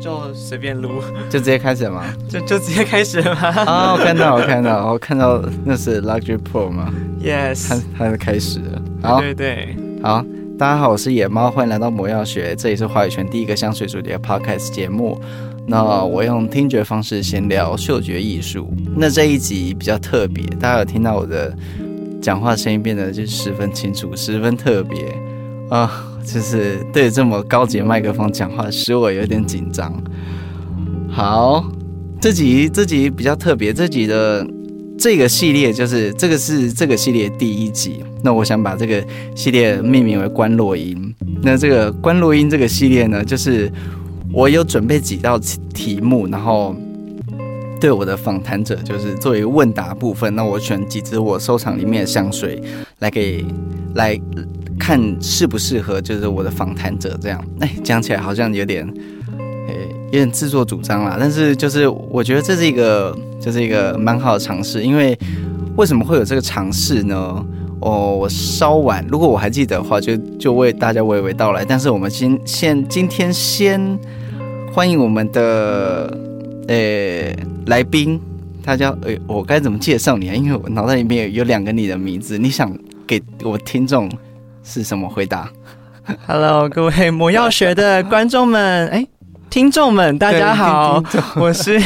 就随便撸，就直接开始了吗？就 就直接开始了吗？啊、哦，我看到，我看到，我看到那是 Luxury Pro 吗？Yes，它它开始了。好，对，对对，好，大家好，我是野猫，欢迎来到魔药学，这里是话语权第一个香水主题的 Podcast 节目。那我用听觉方式闲聊嗅觉艺术。那这一集比较特别，大家有听到我的讲话声音变得就十分清楚，十分特别啊。就是对这么高级的麦克风讲话，使我有点紧张。好，这集这集比较特别，这集的这个系列就是这个是这个系列第一集。那我想把这个系列命名为“观落音”。那这个“观落音”这个系列呢，就是我有准备几道题目，然后对我的访谈者就是作为问答部分。那我选几支我收藏里面的香水来给来。看适不适合，就是我的访谈者这样。哎，讲起来好像有点，哎，有点自作主张啦。但是就是我觉得这是一个，就是一个蛮好的尝试。因为为什么会有这个尝试呢？哦，我稍晚，如果我还记得的话，就就为大家娓娓道来。但是我们今现今天先欢迎我们的呃来宾，大家呃，我该怎么介绍你啊？因为我脑袋里面有有两个你的名字，你想给我听众？是什么回答？Hello，各位魔药学的观众们，哎，听众们，大家好，我是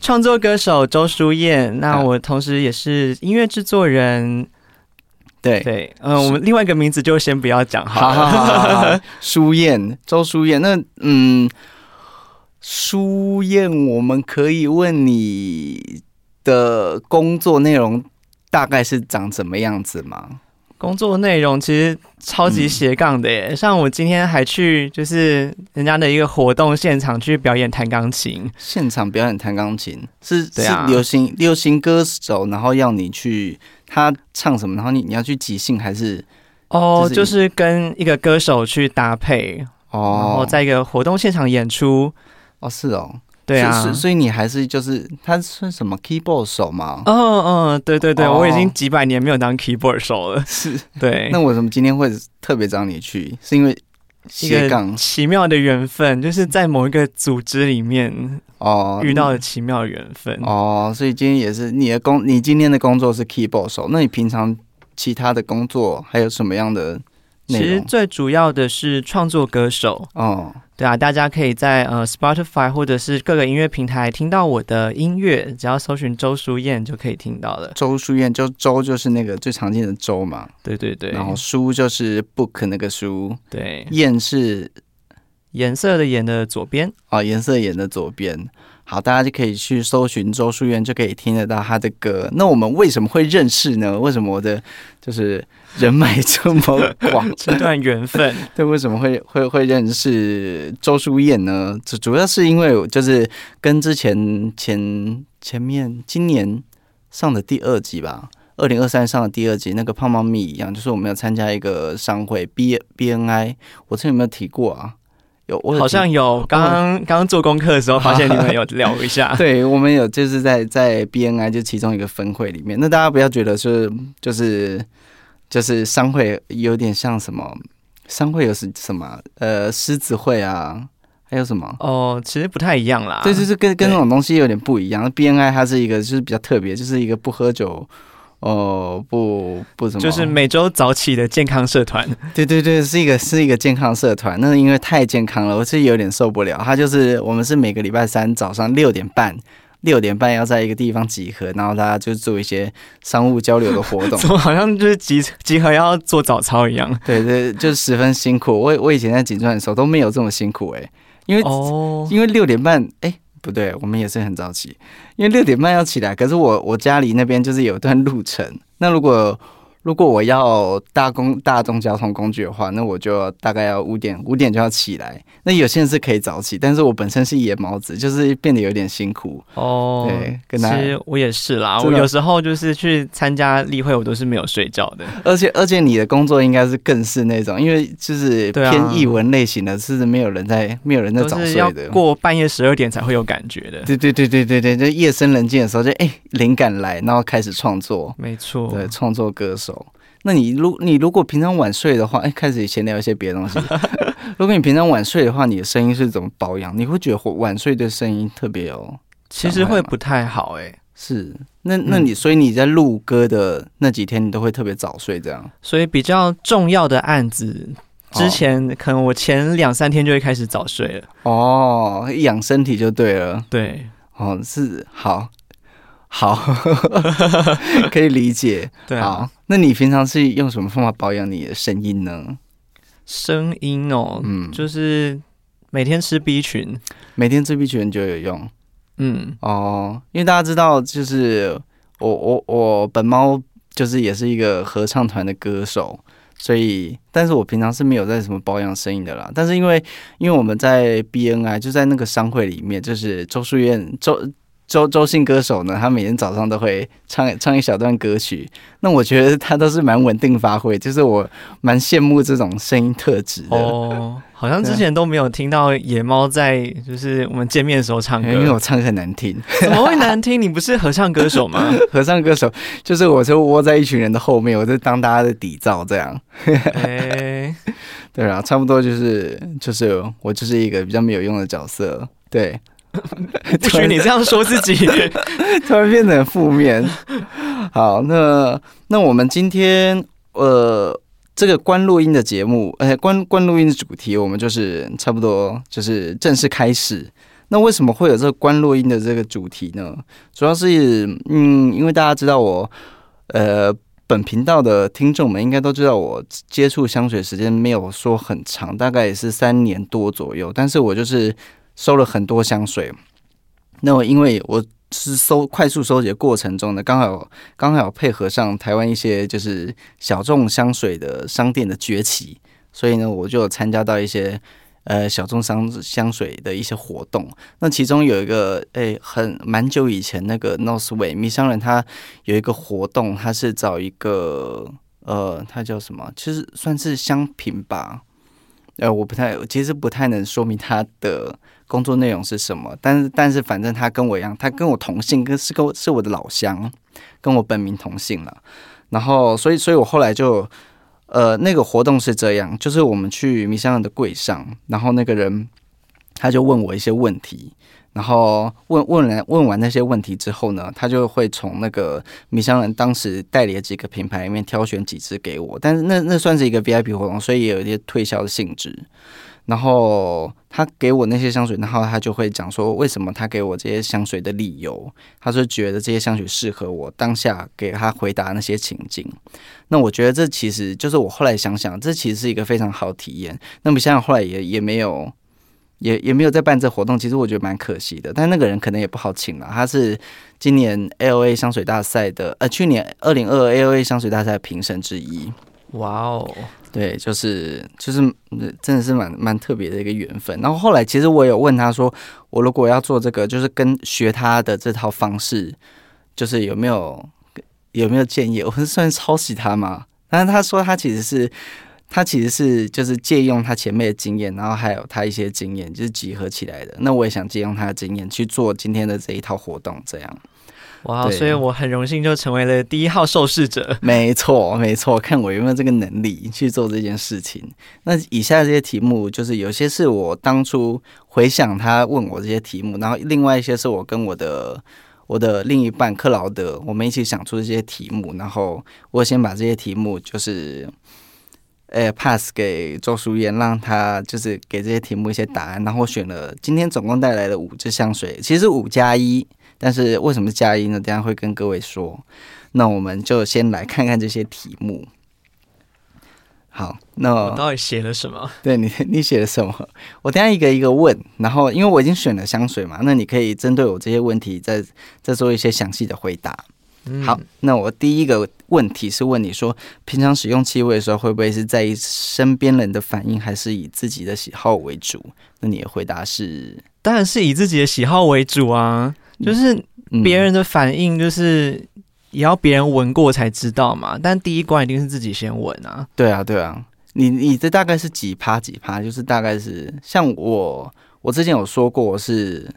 创作歌手周书燕。那我同时也是音乐制作人。对对，嗯、呃，我们另外一个名字就先不要讲好了。好，好，好，好，书燕，周舒燕。那嗯，舒燕，我们可以问你的工作内容大概是长什么样子吗？工作内容其实超级斜杠的耶，嗯，像我今天还去就是人家的一个活动现场去表演弹钢琴，现场表演弹钢琴是，是流行流行歌手，然后要你去他唱什么，然后你你要去即兴还是？哦，就是跟一个歌手去搭配哦，然后在一个活动现场演出。哦，是哦。对啊，所以你还是就是他是什么 keyboard 手吗？嗯嗯，对对对，哦，我已经几百年没有当 keyboard 手了。是，对。那为什么今天会特别找你去？是因为斜杠奇妙的缘分，就是在某一个组织里面哦遇到了奇妙的缘分哦。所以今天也是你的工，你今天的工作是 keyboard 手。那你平常其他的工作还有什么样的？其实最主要的是创作歌手哦。对啊，大家可以在呃 Spotify 或者是各个音乐平台听到我的音乐，只要搜寻周淑燕就可以听到了。周淑燕，就周就是那个最常见的周嘛。对对对。然后书就是 book 那个书。对。燕是颜色的颜的左边。哦，颜色颜的左边。好，大家就可以去搜寻周淑燕，就可以听得到她的歌。那我们为什么会认识呢？为什么我的就是人脉这么广？这段缘分，对，为什么会会会认识周书燕呢？主主要是因为就是跟之前前前面今年上的第二集吧，二零二三上的第二集那个胖猫咪一样，就是我们要参加一个商会 B B N I，我之前有没有提过啊？有，我好像有。刚刚刚刚做功课的时候，发现你们有聊一下。对，我们有，就是在在 BNI 就其中一个分会里面。那大家不要觉得是就是就是商会有点像什么商会有是什么呃狮子会啊，还有什么？哦，其实不太一样啦。对，就是跟跟那种东西有点不一样。BNI 它是一个就是比较特别，就是一个不喝酒。哦，不不怎么，就是每周早起的健康社团。对对对，是一个是一个健康社团。那因为太健康了，我是有点受不了。他就是我们是每个礼拜三早上六点半，六点半要在一个地方集合，然后大家就做一些商务交流的活动。怎么好像就是集集合要做早操一样？对对，就十分辛苦。我我以前在警专的时候都没有这么辛苦哎、欸，因为哦，因为六点半哎。不对，我们也是很早起，因为六点半要起来。可是我我家里那边就是有段路程，那如果。如果我要大公大众交通工具的话，那我就大概要五点五点就要起来。那有些人是可以早起，但是我本身是野猫子，就是变得有点辛苦哦。对，跟他其实我也是啦，我有时候就是去参加例会，我都是没有睡觉的。而且而且你的工作应该是更是那种，因为就是偏译文类型的，是没有人在没有人在早睡的，过半夜十二点才会有感觉的。对对对对对对，就夜深人静的时候就，就哎灵感来，然后开始创作。没错，对，创作歌手。那你如你如果平常晚睡的话，哎，开始闲聊一些别的东西。如果你平常晚睡的话，你的声音是怎么保养？你会觉得晚睡对声音特别有？其实会不太好哎、欸。是，那那你、嗯、所以你在录歌的那几天，你都会特别早睡这样？所以比较重要的案子，之前可能我前两三天就会开始早睡了。哦，养身体就对了。对，哦，是好，好，可以理解。对啊，好，那你平常是用什么方法保养你的声音呢？声音哦，嗯，就是每天吃 B 群，每天吃 B 群就有用。嗯哦，因为大家知道，就是我我我本猫就是也是一个合唱团的歌手，所以，但是我平常是没有在什么保养声音的啦。但是因为因为我们在 BNI 就在那个商会里面，就是周淑燕周。周周姓歌手呢，他每天早上都会唱唱一小段歌曲。那我觉得他都是蛮稳定发挥，就是我蛮羡慕这种声音特质的。哦，好像之前都没有听到野猫在就是我们见面的时候唱歌，因为我唱很难听。怎么会难听？你不是合唱歌手吗？合唱歌手就是我就窝在一群人的后面，我就当大家的底噪这样。欸、对啊，差不多就是就是我就是一个比较没有用的角色。对。不许你这样说自己，突然变得很负面。好，那那我们今天呃，这个关录音的节目，呃，关关录音的主题，我们就是差不多就是正式开始。那为什么会有这个关录音的这个主题呢？主要是嗯，因为大家知道我呃，本频道的听众们应该都知道，我接触香水时间没有说很长，大概也是三年多左右，但是我就是。收了很多香水，那我因为我是收快速收集的过程中呢，刚好刚好配合上台湾一些就是小众香水的商店的崛起，所以呢，我就参加到一些呃小众香香水的一些活动。那其中有一个诶、很蛮久以前那个 Noseway 迷香人，他有一个活动，他是找一个呃，他叫什么？其实算是香品吧。呃，我不太，其实不太能说明他的。工作内容是什么？但是但是反正他跟我一样，他跟我同姓，跟是跟是我的老乡，跟我本名同姓了。然后所以所以我后来就呃那个活动是这样，就是我们去米香的柜上，然后那个人他就问我一些问题，然后问问完问完那些问题之后呢，他就会从那个米香人当时代理的几个品牌里面挑选几支给我，但是那那算是一个 VIP 活动，所以也有一些推销的性质。然后他给我那些香水，然后他就会讲说为什么他给我这些香水的理由。他说觉得这些香水适合我当下给他回答那些情境。那我觉得这其实就是我后来想想，这其实是一个非常好体验。那么像后来也也没有，也也没有在办这活动，其实我觉得蛮可惜的。但那个人可能也不好请了，他是今年 AOA 香水大赛的，呃，去年二零二 L A 香水大赛评审之一。哇哦！对，就是就是，真的是蛮蛮特别的一个缘分。然后后来，其实我有问他说，我如果要做这个，就是跟学他的这套方式，就是有没有有没有建议？我是算抄袭他吗？但是他说他其实是他其实是就是借用他前面的经验，然后还有他一些经验，就是集合起来的。那我也想借用他的经验去做今天的这一套活动，这样。哇所以我很荣幸就成为了第一号受试者。没错，没错，看我有没有这个能力去做这件事情。那以下这些题目，就是有些是我当初回想他问我这些题目，然后另外一些是我跟我的我的另一半克劳德我们一起想出这些题目，然后我先把这些题目就是呃 pass 给周淑妍，让他就是给这些题目一些答案，然后选了今天总共带来的五支香水，其实五加一。但是为什么加一呢？等下会跟各位说。那我们就先来看看这些题目。好，那我到底写了什么？对你，你写了什么？我等下一个一个问。然后，因为我已经选了香水嘛，那你可以针对我这些问题再再做一些详细的回答。嗯、好，那我第一个问题是问你说，平常使用气味的时候，会不会是在意身边人的反应，还是以自己的喜好为主？那你的回答是？当然是以自己的喜好为主啊。就是别人的反应，就是也要别人闻过才知道嘛。但第一关一定是自己先闻啊。对啊，对啊。你你这大概是几趴几趴？就是大概是像我，我之前有说过我是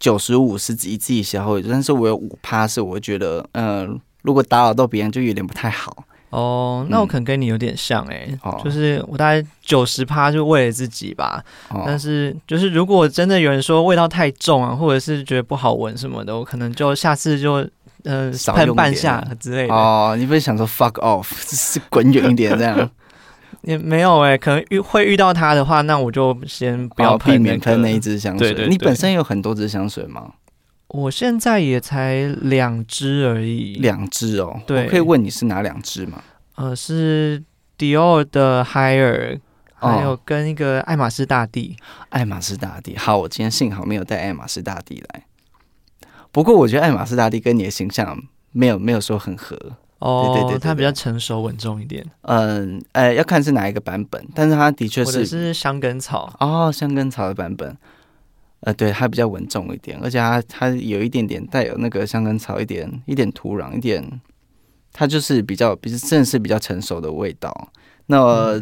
九十五是以自己喜好为主，但是我有五趴是我觉得，嗯、呃，如果打扰到别人就有点不太好。哦，那我可能跟你有点像哎、欸嗯，就是我大概九十趴就为了自己吧。哦、但是就是如果真的有人说味道太重啊，或者是觉得不好闻什么的，我可能就下次就呃喷半下之类的。哦，你不是想说 fuck off，是滚远一点这样？也没有哎、欸，可能遇会遇到它的话，那我就先不要、那个哦、避免喷那一支香水。你本身有很多支香水吗？我现在也才两只而已，两只哦。对，我可以问你是哪两只吗？呃，是 Dior 的 Higher，还有跟一个爱马仕大地。哦、爱马仕大地，好，我今天幸好没有带爱马仕大地来。不过我觉得爱马仕大地跟你的形象没有没有说很合。哦，对对对，对，它比较成熟稳重一点。嗯，呃，要看是哪一个版本，但是它的确是是香根草哦，香根草的版本。呃，对，它比较稳重一点，而且它它有一点点带有那个香根草一点一点土壤一点，它就是比较比正是比较成熟的味道。那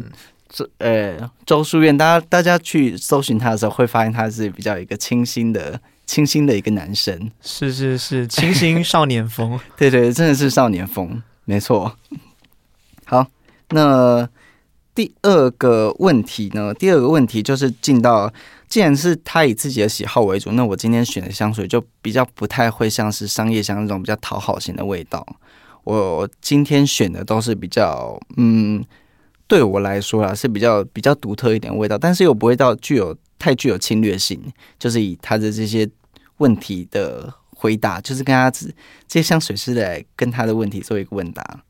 这、嗯、呃周书院，大家大家去搜寻他的时候，会发现他是比较一个清新的清新的一个男生，是是是清新 少年风，对对，真的是少年风，没错。好，那第二个问题呢？第二个问题就是进到。既然是他以自己的喜好为主，那我今天选的香水就比较不太会像是商业香那种比较讨好型的味道。我今天选的都是比较，嗯，对我来说啊是比较比较独特一点的味道，但是又不会到具有太具有侵略性。就是以他的这些问题的回答，就是跟他这些香水师来跟他的问题做一个问答。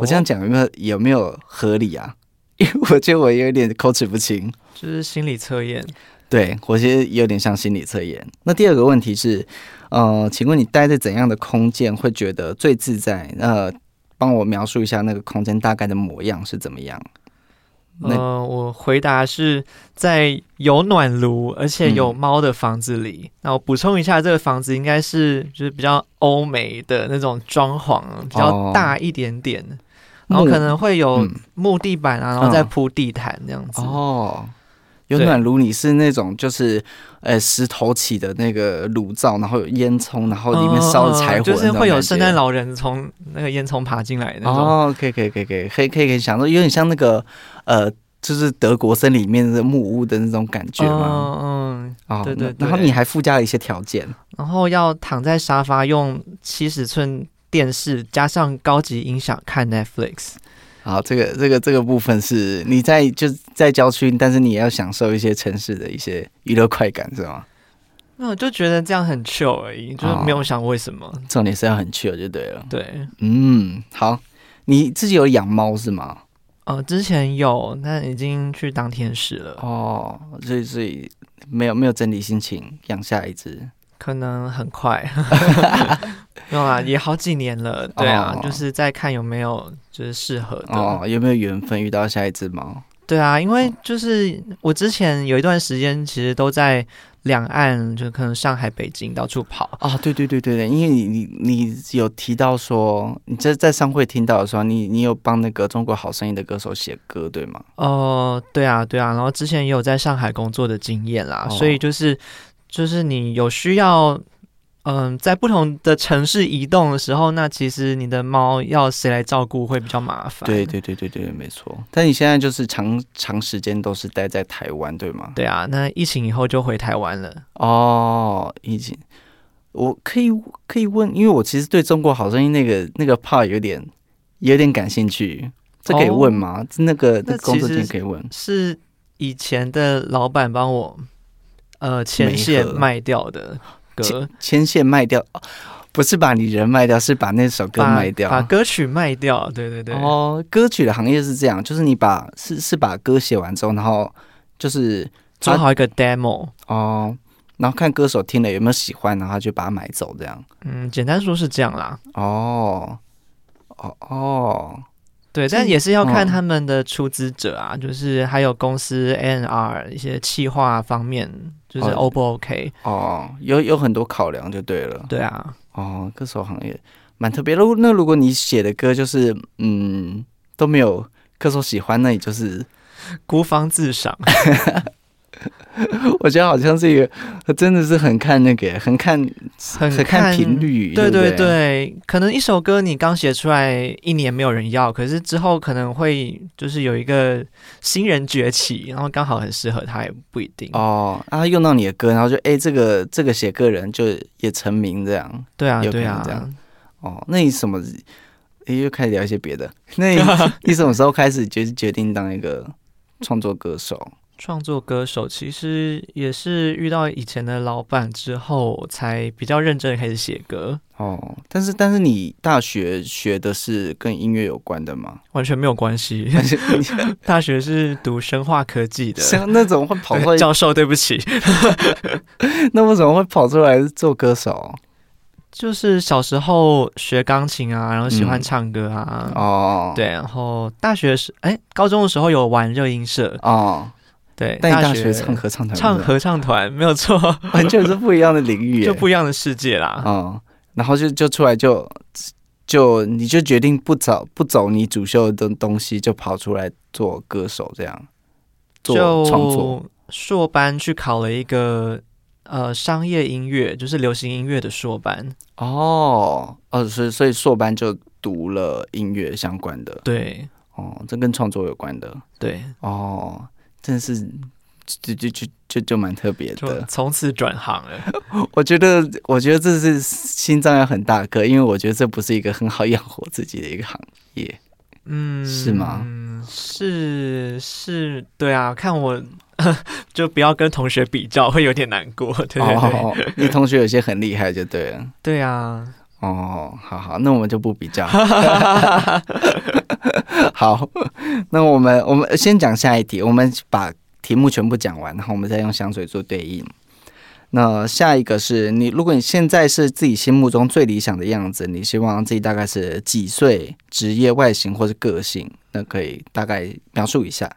我这样讲有没有有没有合理啊？因为我觉得我有点口齿不清。就是心理测验，对，我觉得有点像心理测验。那第二个问题是，呃，请问你待在怎样的空间会觉得最自在？呃，帮我描述一下那个空间大概的模样是怎么样？呃，我回答是在有暖炉而且有猫的房子里。嗯、那我补充一下，这个房子应该是就是比较欧美的那种装潢，比较大一点点，哦、然后可能会有木地板啊，嗯、然后再铺地毯这样子。哦。有暖炉，你是那种就是，呃，石头起的那个炉灶，然后有烟囱，然后里面烧的柴火，就是会有圣诞老人从那个烟囱爬进来的那种。哦，可以，可以，可以，可以，可以，可以想到，有点像那个，呃，就是德国森林里面的木屋的那种感觉嘛？嗯嗯，哦，对对。然后你还附加了一些条件，然后要躺在沙发，用七十寸电视加上高级音响看 Netflix。好，这个这个这个部分是你在就在郊区，但是你也要享受一些城市的一些娱乐快感，是吗？那我就觉得这样很 chill 而已，就是没有想为什么。哦、重点是要很 chill 就对了。对，嗯，好，你自己有养猫是吗？哦，之前有，但已经去当天使了。哦，所以所以没有没有整理心情养下一只。可能很快，没 有啊，也好几年了，对啊，哦、就是在看有没有就是适合的，哦，有没有缘分遇到下一只猫？对啊，因为就是我之前有一段时间其实都在两岸，就可能上海、北京到处跑啊、哦，对对对对对，因为你你你有提到说你在在商会听到的时候，你你有帮那个中国好声音的歌手写歌，对吗？哦、呃，对啊，对啊，然后之前也有在上海工作的经验啦，哦、所以就是。就是你有需要，嗯，在不同的城市移动的时候，那其实你的猫要谁来照顾会比较麻烦。对对对对对，没错。但你现在就是长长时间都是待在台湾，对吗？对啊，那疫情以后就回台湾了。哦，疫情，我可以可以问，因为我其实对中国好声音那个那个 part 有点有点感兴趣，这可以问吗？哦、那个那工作间可以问。是以前的老板帮我。呃，前线卖掉的歌，牵线卖掉，不是把你人卖掉，是把那首歌卖掉，把，把歌曲卖掉。对对对。哦，歌曲的行业是这样，就是你把是是把歌写完之后，然后就是做好一个 demo 哦，然后看歌手听了有没有喜欢，然后就把它买走，这样。嗯，简单说是这样啦。哦，哦哦。对，但也是要看他们的出资者啊，嗯、就是还有公司 N R 一些企划方面，就是 O 不 OK 哦，哦，有有很多考量就对了。对啊，哦，歌手行业蛮特别的。那如果你写的歌就是嗯都没有歌手喜欢，那你就是孤芳自赏。我觉得好像是一个，真的是很看那个，很看，很看频率。对对对，可能一首歌你刚写出来一年没有人要，可是之后可能会就是有一个新人崛起，然后刚好很适合他，也不一定。哦，啊，用到你的歌，然后就哎，这个这个写歌人就也成名这样。对啊，对啊，这样。哦，那你什么？哎，又开始聊一些别的。那你 你什么时候开始决决定当一个创作歌手？创作歌手其实也是遇到以前的老板之后，才比较认真的开始写歌。哦，但是但是你大学学的是跟音乐有关的吗？完全没有关系。大学是读生化科技的，像那种会跑出来 教授，对不起。那为什么会跑出来做歌手？就是小时候学钢琴啊，然后喜欢唱歌啊。嗯、哦，对，然后大学时哎，高中的时候有玩热音社。哦。对，但大学唱合唱团，唱合唱团没有错，完全是不一样的领域，就不一样的世界啦。嗯，然后就就出来就就你就决定不走不走你主修的东西，就跑出来做歌手这样做创作。硕班去考了一个呃商业音乐，就是流行音乐的硕班。哦哦，所以所以硕班就读了音乐相关的。对，哦，这跟创作有关的。对，哦。真是，就就就就就蛮特别的，从此转行了。我觉得，我觉得这是心脏要很大颗，因为我觉得这不是一个很好养活自己的一个行业。嗯，是吗？嗯，是是，对啊。看我，就不要跟同学比较，会有点难过。对对对，哦，你同学有些很厉害，就对了。对啊。哦，好好，那我们就不比较。好，那我们我们先讲下一题，我们把题目全部讲完，然后我们再用香水做对应。那下一个是你，如果你现在是自己心目中最理想的样子，你希望自己大概是几岁、职业、外形或是个性？那可以大概描述一下。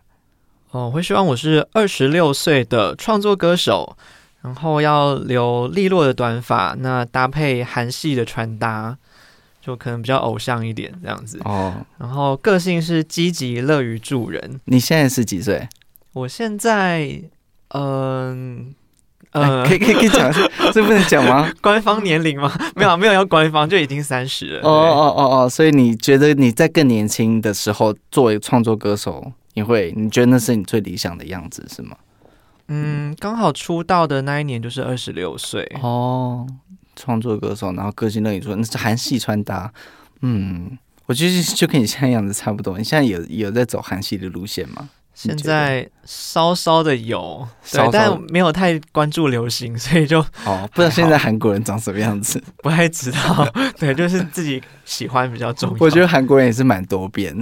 哦，我会希望我是二十六岁的创作歌手。然后要留利落的短发，那搭配韩系的穿搭，就可能比较偶像一点这样子哦。然后个性是积极乐于助人。你现在是几岁？我现在，嗯呃，呃，可以可以可以讲，这不能讲吗？官方年龄吗？没有没有要官方，就已经三十了。哦哦哦哦，所以你觉得你在更年轻的时候作为创作歌手，你会你觉得那是你最理想的样子是吗？嗯，刚好出道的那一年就是二十六岁哦。创作歌手，然后歌星那里说那是韩系穿搭，嗯，我觉得就跟你现在样子差不多。你现在有有在走韩系的路线吗？现在稍稍的有，对，但没有太关注流行，所以就哦，不知道现在韩国人长什么样子，不太知道。对，就是自己喜欢比较重要。我觉得韩国人也是蛮多变。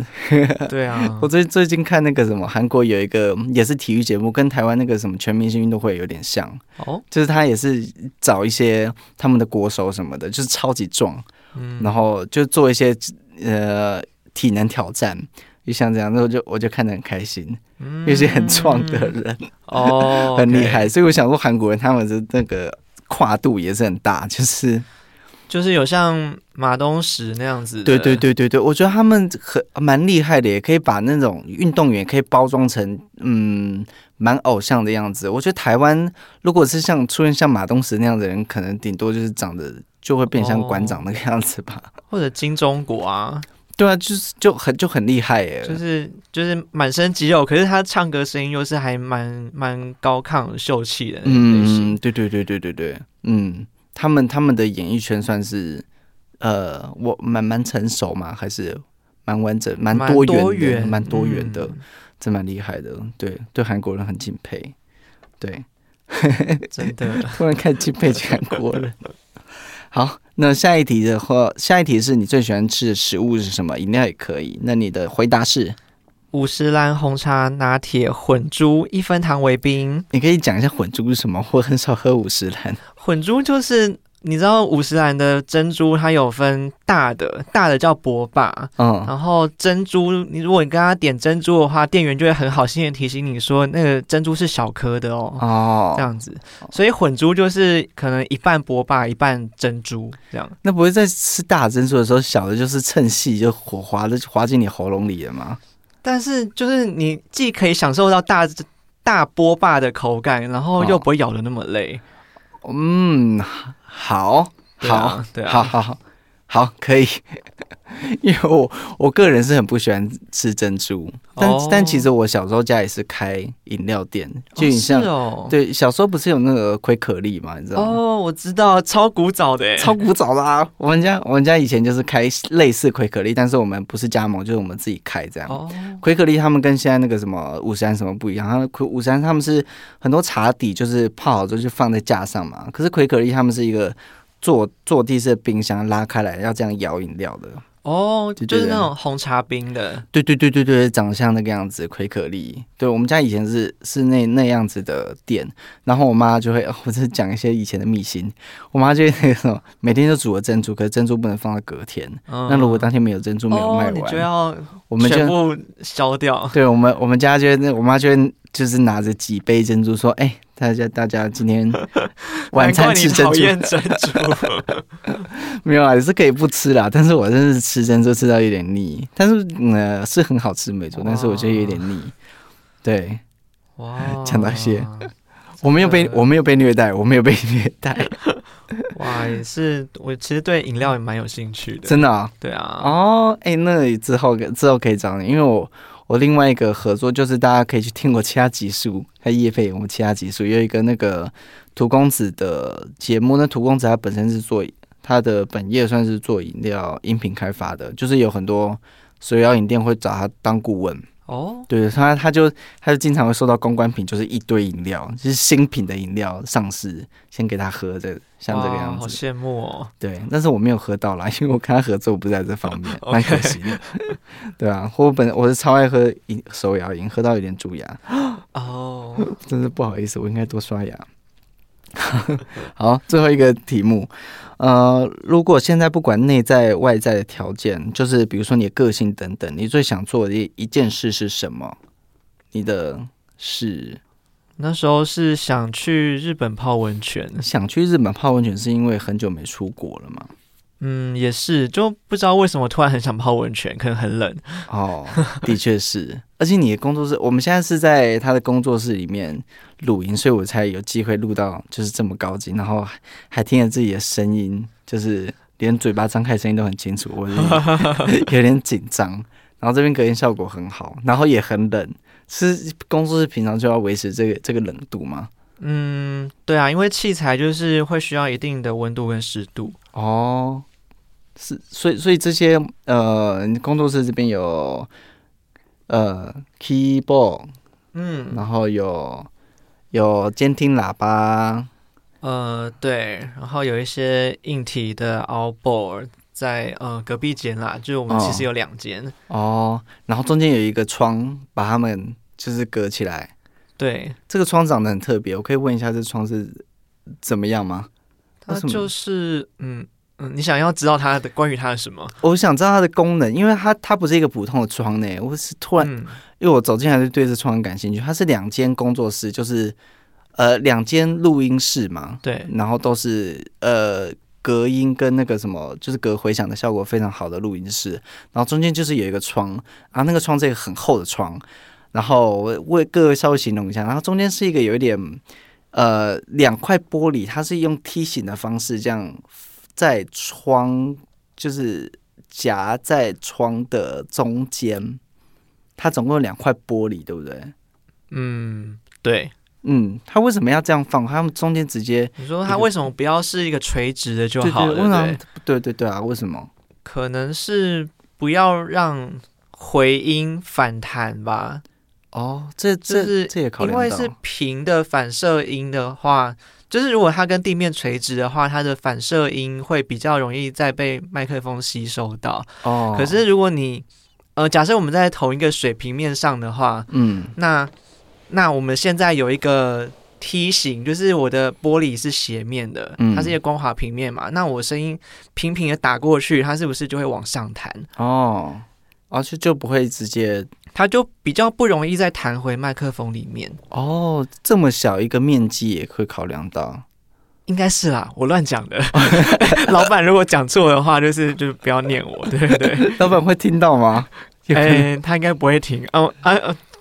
对啊，我最最近看那个什么，韩国有一个也是体育节目，跟台湾那个什么全明星运动会有点像哦，就是他也是找一些他们的国手什么的，就是超级壮，嗯，然后就做一些呃体能挑战。就像这样，那我就我就看得很开心，嗯、有些很壮的人哦，很厉害，所以我想说韩国人他们的那个跨度也是很大，就是就是有像马东石那样子，对对对对对，我觉得他们很蛮厉害的，也可以把那种运动员可以包装成嗯蛮偶像的样子。我觉得台湾如果是像出现像马东石那样的人，可能顶多就是长得就会变像馆长那个样子吧，或者金钟国啊。对啊，就是就很就很厉害耶，就是就是满身肌肉，可是他唱歌声音又是还蛮蛮高亢秀气的。嗯，对对对对对对，嗯，他们他们的演艺圈算是呃，我蛮蛮成熟嘛，还是蛮完整、蛮多元的、蛮多元的，真蛮厉害的。对对，韩国人很敬佩。对，真的 突然开始敬佩起韩国人。好。那下一题的话，下一题是你最喜欢吃的食物是什么？饮料也可以。那你的回答是五十岚红茶拿铁混珠一分糖为冰。你可以讲一下混珠是什么？我很少喝五十岚。混珠就是。你知道五十岚的珍珠，它有分大的，大的叫波霸，嗯，然后珍珠，你如果你跟他点珍珠的话，店员就会很好心的提醒你说，那个珍珠是小颗的哦，哦，这样子，所以混珠就是可能一半波霸，一半珍珠这样。那不会在吃大珍珠的时候，小的就是趁隙就火滑的滑进你喉咙里了吗？但是就是你既可以享受到大大波霸的口感，然后又不会咬的那么累。哦、嗯，好，好，啊对啊，好好好，好，可以。因为我我个人是很不喜欢吃珍珠，但、oh. 但其实我小时候家里是开饮料店，就你像、oh, 哦，对，小时候不是有那个奎可力嘛，你知道吗？哦，oh, 我知道，超古早的，超古早的啊！我们家我们家以前就是开类似奎可力，但是我们不是加盟，就是我们自己开这样。哦，葵可力他们跟现在那个什么五山什么不一样，他们五山他们是很多茶底就是泡好之后就放在架上嘛，可是奎可力他们是一个坐坐地式冰箱拉开来要这样摇饮料的。哦，oh, 就是那种红茶冰的，对对对对对，长得像那个样子，奎可丽。对，我们家以前是是那那样子的店，然后我妈就会，我是讲一些以前的秘辛，我妈就会那个什么，每天都煮了珍珠，可是珍珠不能放到隔天。嗯、那如果当天没有珍珠没有卖完，哦、你就要我们全部消掉。对我们我们家就会那我妈就会就是拿着几杯珍珠说，哎、欸。大家，大家今天 晚餐吃珍珠？珍珠 没有啊，也是可以不吃啦。但是我真是吃珍珠吃到有点腻。但是呃，是很好吃没错，但是我觉得有点腻。对，哇，讲到一些，我没有被我没有被虐待，我没有被虐待。哇，也是，我其实对饮料也蛮有兴趣的。真的啊？对啊。哦，哎、欸，那之后之后可以找你，因为我。我另外一个合作就是大家可以去听我其他集数，还叶飞我们其他集数有一个那个涂公子的节目，那涂公子他本身是做他的本业算是做饮料饮品开发的，就是有很多水疗饮店会找他当顾问。哦，对，他他就他就经常会收到公关品，就是一堆饮料，就是新品的饮料上市，先给他喝这，像这个样子。好羡慕哦。对，但是我没有喝到啦，因为我跟他合作不在这方面，蛮可惜的。对啊，我本我是超爱喝饮手摇饮，喝到有点蛀牙。哦，真是不好意思，我应该多刷牙。好，最后一个题目。呃，如果现在不管内在外在的条件，就是比如说你的个性等等，你最想做的一一件事是什么？你的事？那时候是想去日本泡温泉。想去日本泡温泉是因为很久没出国了吗？嗯，也是，就不知道为什么突然很想泡温泉，可能很冷。哦，的确是，而且你的工作室，我们现在是在他的工作室里面录音，所以我才有机会录到就是这么高级，然后还听着自己的声音，就是连嘴巴张开声音都很清楚，我 有点紧张。然后这边隔音效果很好，然后也很冷，是工作室平常就要维持这个这个冷度吗？嗯，对啊，因为器材就是会需要一定的温度跟湿度。哦。是，所以所以这些呃，工作室这边有呃，keyboard，嗯，然后有有监听喇叭，呃，对，然后有一些硬体的 outboard 在呃隔壁间啦，就是我们其实有两间哦，哦，然后中间有一个窗把它们就是隔起来，对，这个窗长得很特别，我可以问一下这窗是怎么样吗？它就是嗯。嗯，你想要知道它的关于它的什么？我想知道它的功能，因为它它不是一个普通的窗呢。我是突然，嗯、因为我走进来就对这窗感兴趣。它是两间工作室，就是呃两间录音室嘛。对，然后都是呃隔音跟那个什么，就是隔回响的效果非常好的录音室。然后中间就是有一个窗，啊那个窗是一个很厚的窗。然后我为各位稍微形容一下，然后中间是一个有一点呃两块玻璃，它是用梯形的方式这样。在窗就是夹在窗的中间，它总共有两块玻璃，对不对？嗯，对，嗯，它为什么要这样放？它们中间直接，你说它为什么不要是一个垂直的就好了？对对对，对对对啊，为什么？可能是不要让回音反弹吧。哦，这这是这也考虑到，因为是平的反射音的话。就是如果它跟地面垂直的话，它的反射音会比较容易再被麦克风吸收到。哦。可是如果你呃，假设我们在同一个水平面上的话，嗯，那那我们现在有一个梯形，就是我的玻璃是斜面的，嗯，它是一个光滑平面嘛。那我声音平平的打过去，它是不是就会往上弹？哦，而且就不会直接。它就比较不容易再弹回麦克风里面哦。这么小一个面积也会考量到，应该是啦，我乱讲的。老板如果讲错的话，就是就不要念我，对不对？老板会听到吗？哎、欸，他应该不会听哦。啊，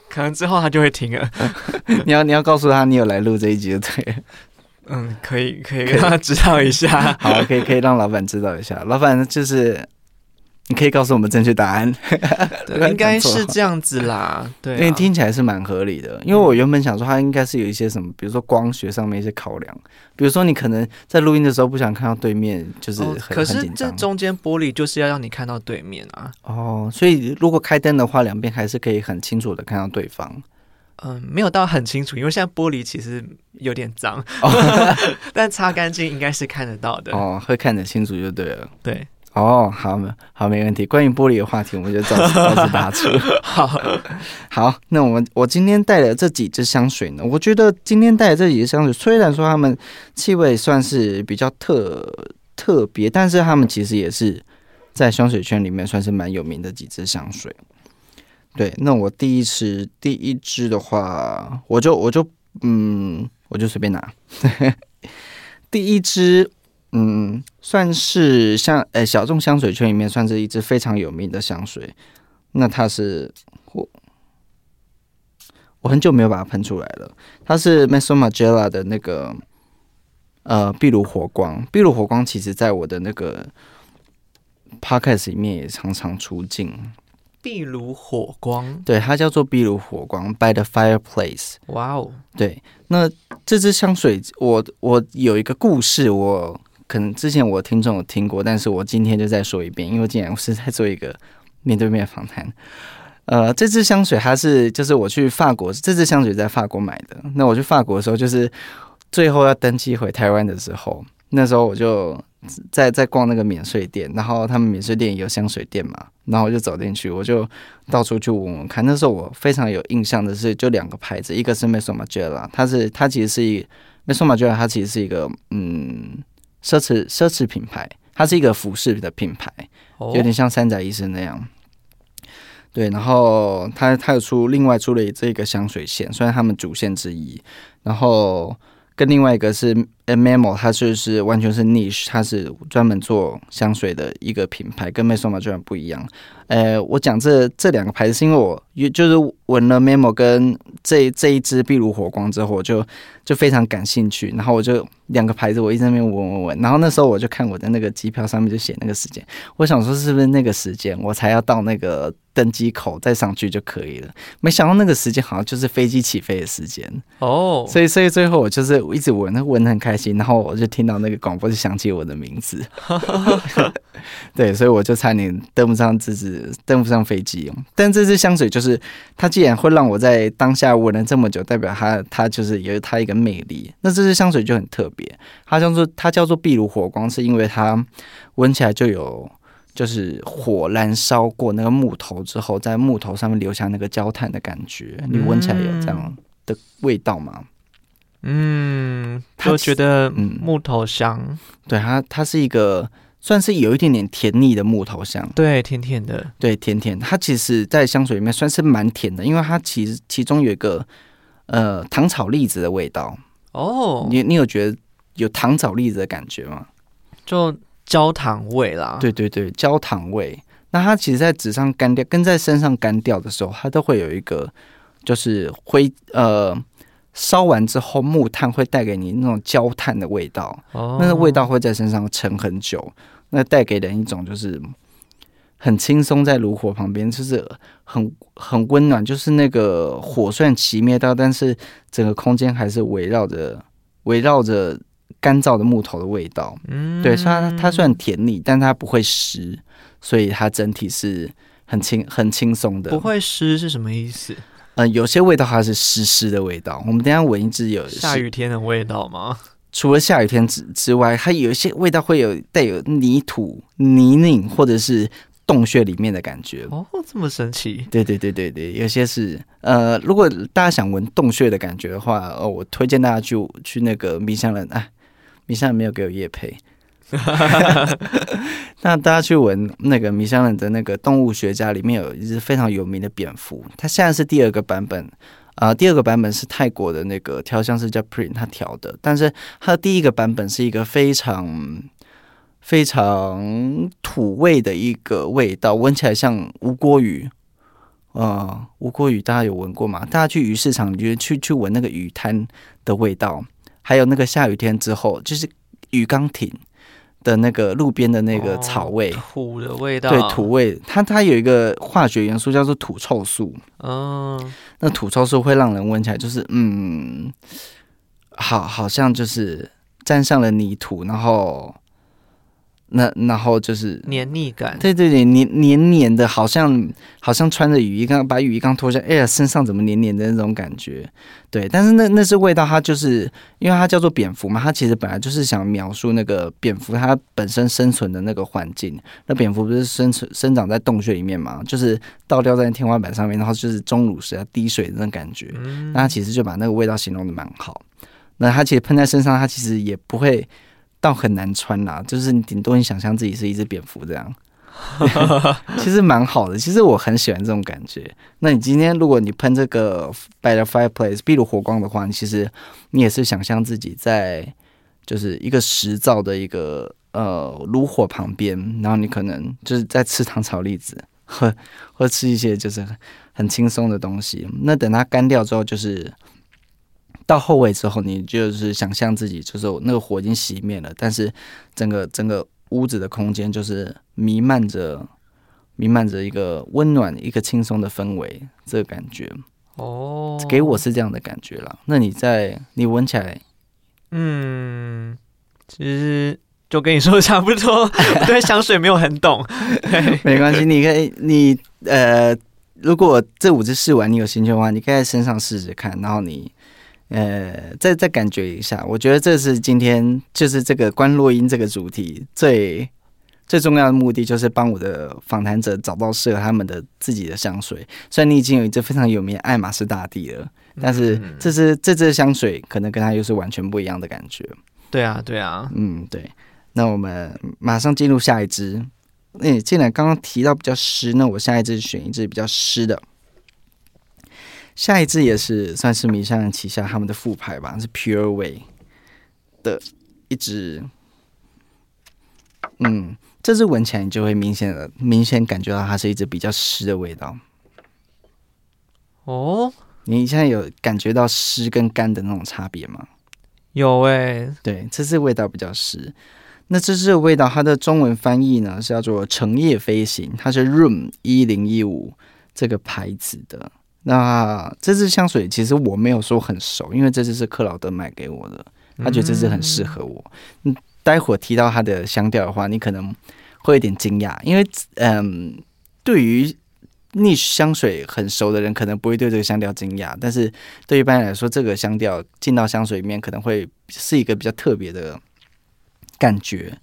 可能之后他就会听了。你要你要告诉他你有来录这一集就对。嗯，可以可以让他知道一下。好，可以可以让老板知道一下。老板就是。你可以告诉我们正确答案，应该是这样子啦。对，因为听起来是蛮合理的。因为我原本想说，它应该是有一些什么，比如说光学上面一些考量，比如说你可能在录音的时候不想看到对面，就是很可是这中间玻璃就是要让你看到对面啊。哦，所以如果开灯的话，两边还是可以很清楚的看到对方。嗯，没有到很清楚，因为现在玻璃其实有点脏，但擦干净应该是看得到的。哦，会看得清楚就对了。对。哦，好，好，没问题。关于玻璃的话题，我们就暂时暂时打住。好，好，那我们我今天带的这几支香水呢，我觉得今天带的这几支香水，虽然说它们气味算是比较特特别，但是它们其实也是在香水圈里面算是蛮有名的几支香水。对，那我第一支第一支的话，我就我就嗯，我就随便拿。第一支。嗯，算是像呃、欸、小众香水圈里面算是一支非常有名的香水。那它是我我很久没有把它喷出来了。它是 Maison Margiela 的那个呃壁炉火光。壁炉火光其实在我的那个 Podcast 里面也常常出镜。壁炉火光，对，它叫做壁炉火光 By the Fireplace。哇哦，对，那这支香水我我有一个故事我。可能之前我听众有听过，但是我今天就再说一遍，因为既然我是在做一个面对面访谈。呃，这支香水它是就是我去法国，这支香水在法国买的。那我去法国的时候，就是最后要登机回台湾的时候，那时候我就在在逛那个免税店，然后他们免税店有香水店嘛，然后我就走进去，我就到处去闻闻看。那时候我非常有印象的是，就两个牌子，一个是 Maison Margiela，它是它其实是一 Maison Margiela，它其实是一个嗯。奢侈奢侈品牌，它是一个服饰的品牌，有点像三宅一生那样。对，然后它它有出另外出了这个香水线，算是他们主线之一。然后跟另外一个是 Memo，它就是完全是 niche，它是专门做香水的一个品牌，跟 Maison Margiela 不一样。呃，我讲这这两个牌子是因为我就是闻了 Memo 跟这这一支壁炉火光之后，我就就非常感兴趣，然后我就。两个牌子，我一直在那边闻闻闻，然后那时候我就看我的那个机票上面就写那个时间，我想说是不是那个时间我才要到那个登机口再上去就可以了？没想到那个时间好像就是飞机起飞的时间哦，所以所以最后我就是一直闻，那闻得很开心，然后我就听到那个广播就响起我的名字，对，所以我就差点登不上这只登不上飞机。但这支香水就是它既然会让我在当下闻了这么久，代表它它就是有它一个魅力。那这支香水就很特别。它叫做它叫做壁炉火光，是因为它闻起来就有就是火燃烧过那个木头之后，在木头上面留下那个焦炭的感觉。你闻起来有这样的味道吗？嗯，就觉得嗯木头香。嗯、对它，它是一个算是有一点点甜腻的木头香。对，甜甜的。对，甜甜。它其实，在香水里面算是蛮甜的，因为它其实其中有一个呃糖炒栗子的味道。哦，你你有觉得？有糖炒栗子的感觉吗？就焦糖味啦。对对对，焦糖味。那它其实，在纸上干掉，跟在身上干掉的时候，它都会有一个，就是灰呃，烧完之后木炭会带给你那种焦炭的味道。哦，那个味道会在身上沉很久，那带给人一种就是很轻松，在炉火旁边，就是很很温暖。就是那个火虽然熄灭掉，但是整个空间还是围绕着围绕着。干燥的木头的味道，嗯，对，虽然它它虽然甜腻，但它不会湿，所以它整体是很轻很轻松的。不会湿是什么意思？嗯、呃，有些味道它是湿湿的味道。我们等一下闻一支有下雨天的味道吗？除了下雨天之之外，它有一些味道会有带有泥土、泥泞或者是洞穴里面的感觉。哦，这么神奇？对对对对对，有些是呃，如果大家想闻洞穴的感觉的话，哦，我推荐大家去去那个迷香人啊。迷香人没有给我夜配，那大家去闻那个迷香人的那个动物学家里面有一只非常有名的蝙蝠，它现在是第二个版本啊、呃，第二个版本是泰国的那个调香师叫 Prin 他调的，但是它的第一个版本是一个非常非常土味的一个味道，闻起来像吴锅鱼，呃，吴锅鱼大家有闻过吗？大家去鱼市场，你就去去闻那个鱼摊的味道，还有那个下雨天之后，就是鱼缸艇的那个路边的那个草味，哦、土的味道，对，土味，它它有一个化学元素叫做土臭素，嗯，那土臭素会让人闻起来就是嗯，好，好像就是沾上了泥土，然后。那然后就是黏腻感，对对对，黏黏黏的，好像好像穿着雨衣刚把雨衣刚脱下，哎呀，身上怎么黏黏的那种感觉？对，但是那那是味道，它就是因为它叫做蝙蝠嘛，它其实本来就是想描述那个蝙蝠它本身生存的那个环境。那蝙蝠不是生存生长在洞穴里面嘛，就是倒吊在天花板上面，然后就是钟乳石啊滴水的那种感觉。那它其实就把那个味道形容的蛮好。那它其实喷在身上，它其实也不会。倒很难穿啦，就是你顶多你想象自己是一只蝙蝠这样，其实蛮好的。其实我很喜欢这种感觉。那你今天如果你喷这个 by the fireplace 壁炉火光的话，你其实你也是想象自己在就是一个石造的一个呃炉火旁边，然后你可能就是在吃糖炒栗子，或或吃一些就是很轻松的东西。那等它干掉之后，就是。到后尾之后，你就是想象自己就是那个火已经熄灭了，但是整个整个屋子的空间就是弥漫着弥漫着一个温暖、一个轻松的氛围，这个感觉哦，给我是这样的感觉了。那你在你闻起来，嗯，其实就跟你说的差不多，对香水没有很懂，没关系，你可以你呃，如果这五支试完你有兴趣的话，你可以在身上试试看，然后你。呃，再再感觉一下，我觉得这是今天就是这个观落音这个主题最最重要的目的，就是帮我的访谈者找到适合他们的自己的香水。虽然你已经有一支非常有名的爱马仕大地了，但是这支这支香水可能跟它又是完全不一样的感觉。对啊，对啊，嗯，对。那我们马上进入下一支。诶，既然刚刚提到比较湿，那我下一支选一支比较湿的。下一支也是算是迷上旗下他们的副牌吧，是 Pure Way 的一支。嗯，这支闻起来你就会明显的明显感觉到它是一支比较湿的味道。哦，你现在有感觉到湿跟干的那种差别吗？有诶、欸，对，这支味道比较湿。那这支的味道，它的中文翻译呢是叫做橙叶飞行，它是 Room 一零一五这个牌子的。那这支香水其实我没有说很熟，因为这支是克劳德买给我的，他觉得这支很适合我。嗯，待会提到它的香调的话，你可能会有点惊讶，因为嗯，对于 niche 香水很熟的人，可能不会对这个香调惊讶，但是对一般来说，这个香调进到香水里面，可能会是一个比较特别的感觉。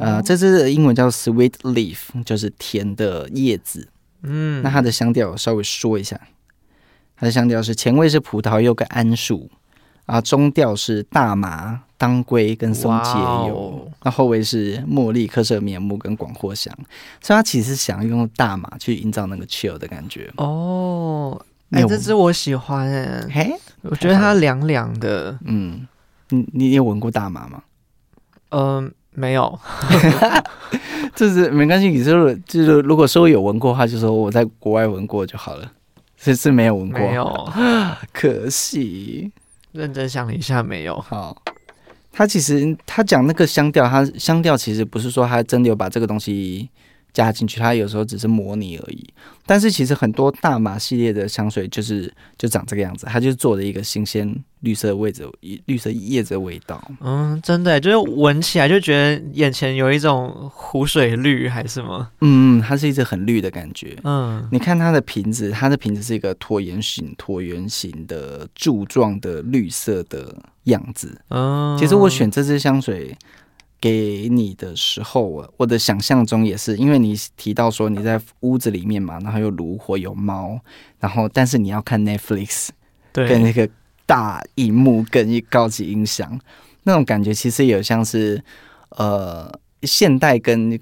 呃，这支的英文叫 Sweet Leaf，就是甜的叶子。嗯，那它的香调我稍微说一下。它的香调是前味是葡萄柚跟桉树啊，中调是大麻、当归跟松节油，那、wow、后味是茉莉、克什米尔木跟广藿香，所以它其实想用大麻去营造那个 chill 的感觉。哦，哎，这支我喜欢哎，嘿，我觉得它凉凉的。嗯，你你有闻过大麻吗？嗯、呃，没有，就是没关系。你说就是如果说有闻过的话，就说我在国外闻过就好了。这次没有闻过，没有，可惜。认真想了一下，没有。好，他其实他讲那个香调，他香调其实不是说他真的有把这个东西。加进去，它有时候只是模拟而已。但是其实很多大麻系列的香水就是就长这个样子，它就是做了一个新鲜绿色位置、绿色叶子的味道。嗯，真的，就是闻起来就觉得眼前有一种湖水绿还是什么？嗯，它是一支很绿的感觉。嗯，你看它的瓶子，它的瓶子是一个椭圆形、椭圆形的柱状的绿色的样子。嗯，其实我选这支香水。给你的时候，我的想象中也是，因为你提到说你在屋子里面嘛，然后有炉火有猫，然后但是你要看 Netflix，对，跟那个大荧幕跟一高级音响，那种感觉其实有像是呃现代跟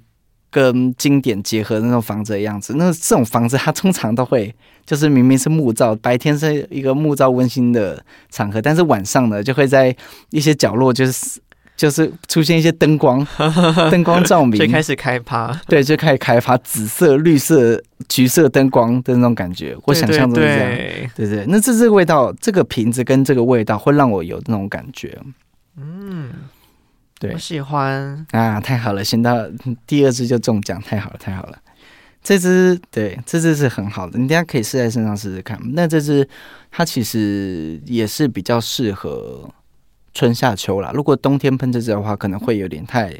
跟经典结合的那种房子的样子。那这种房子它通常都会就是明明是木造，白天是一个木造温馨的场合，但是晚上呢就会在一些角落就是。就是出现一些灯光，灯光照明，最开始开趴，对，就开始开发紫色、绿色、橘色灯光的那种感觉。我想象中是这样，对对。那这这个味道，这个瓶子跟这个味道会让我有那种感觉。嗯，对，我喜欢啊，太好了，先到第二支就中奖，太好了，太好了。这支对，这支是很好的，你等下可以试在身上试试看。那这支它其实也是比较适合。春夏秋啦，如果冬天喷这支的话，可能会有点太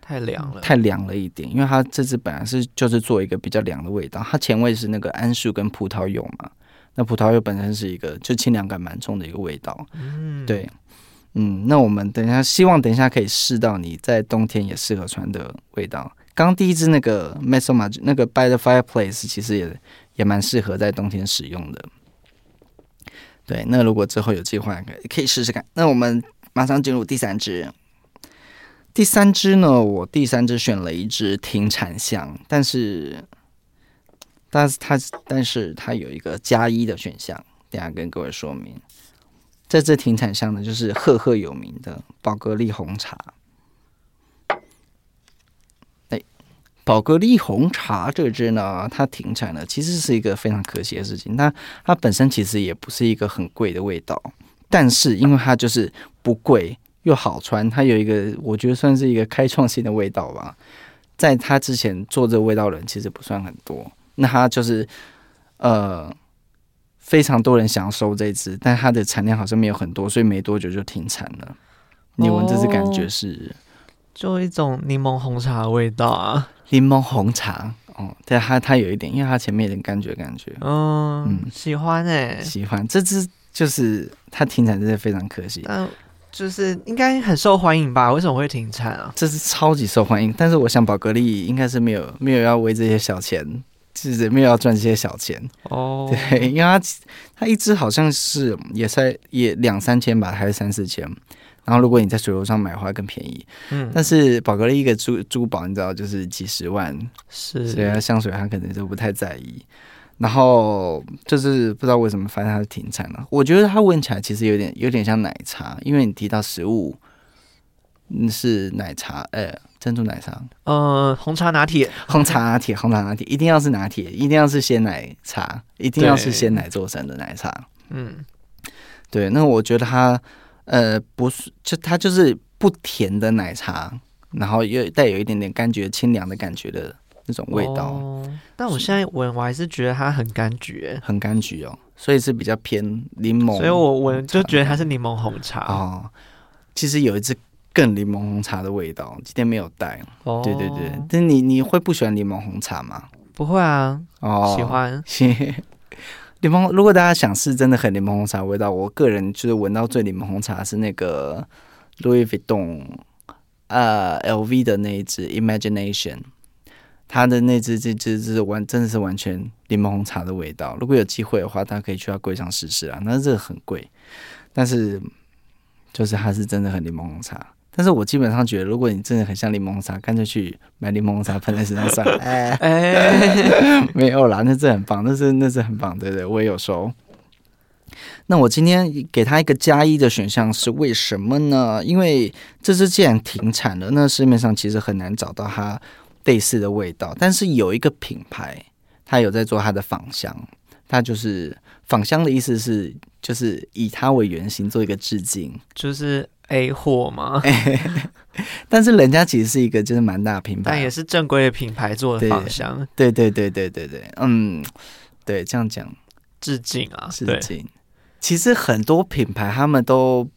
太凉了，太凉了一点。因为它这支本来是就是做一个比较凉的味道，它前味是那个桉树跟葡萄柚嘛。那葡萄柚本身是一个就清凉感蛮重的一个味道。嗯，对，嗯，那我们等一下，希望等一下可以试到你在冬天也适合穿的味道。刚第一支那个 Mesoma 那个 By the Fireplace 其实也也蛮适合在冬天使用的。对，那如果之后有计划，可以试试看。那我们马上进入第三支。第三支呢，我第三支选了一支停产香，但是，但是它但是它有一个加一的选项，等下跟各位说明。这支停产香呢，就是赫赫有名的宝格丽红茶。宝格丽红茶这支呢，它停产了，其实是一个非常可惜的事情。它它本身其实也不是一个很贵的味道，但是因为它就是不贵又好穿，它有一个我觉得算是一个开创性的味道吧。在它之前做这个味道的人其实不算很多，那它就是呃非常多人想要收这支，但它的产量好像没有很多，所以没多久就停产了。你闻这支感觉是？就一种柠檬红茶的味道啊，柠檬红茶哦，对，它它有一点，因为它前面有点柑橘的感觉，嗯嗯，喜欢哎、欸，喜欢这只就是它停产真的非常可惜，嗯就是应该很受欢迎吧？为什么会停产啊？这是超级受欢迎，但是我想宝格丽应该是没有没有要为这些小钱，就是没有要赚这些小钱哦，对，因为它它一只好像是也才也两三千吧，还是三四千。然后，如果你在水楼上买的话更便宜。嗯，但是宝格丽一个珠珠宝，你知道，就是几十万，是，所以它香水他可能就不太在意。然后就是不知道为什么，反正它是停产了。我觉得它闻起来其实有点有点像奶茶，因为你提到食物，嗯，是奶茶，呃，珍珠奶茶，呃，红茶拿铁，红茶拿铁，红茶拿铁，一定要是拿铁，一定要是鲜奶茶，一定要是鲜奶做成的奶茶。嗯，对，那我觉得它。呃，不是，就它就是不甜的奶茶，然后又带有一点点柑橘清凉的感觉的那种味道。哦，但我现在闻，我还是觉得它很柑橘，很柑橘哦，所以是比较偏柠檬。所以我闻就觉得它是柠檬红茶哦。其实有一支更柠檬红茶的味道，今天没有带。哦，对对对，但你你会不喜欢柠檬红茶吗？不会啊，哦，喜欢。柠檬，如果大家想试真的很柠檬红茶味道，我个人就是闻到最柠檬红茶是那个 Louis Vuitton 呃 LV 的那一支 Imagination，它的那支这支是完真的是完全柠檬红茶的味道。如果有机会的话，大家可以去它柜上试试啊。那这个很贵，但是就是它是真的很柠檬红茶。但是我基本上觉得，如果你真的很像柠檬茶，干脆去买柠檬茶喷在身上算了。哎哎，没有啦，那是很棒，那是那是很棒，对对，我也有收。那我今天给他一个加一的选项是为什么呢？因为这支既然停产了，那市面上其实很难找到它类似的味道。但是有一个品牌，它有在做它的仿香，它就是仿香的意思是，就是以它为原型做一个致敬，就是。A 货嘛？但是人家其实是一个就是蛮大的品牌，但也是正规的品牌做的仿香。对对对对对对，嗯，对，这样讲致敬啊，致敬。其实很多品牌他们都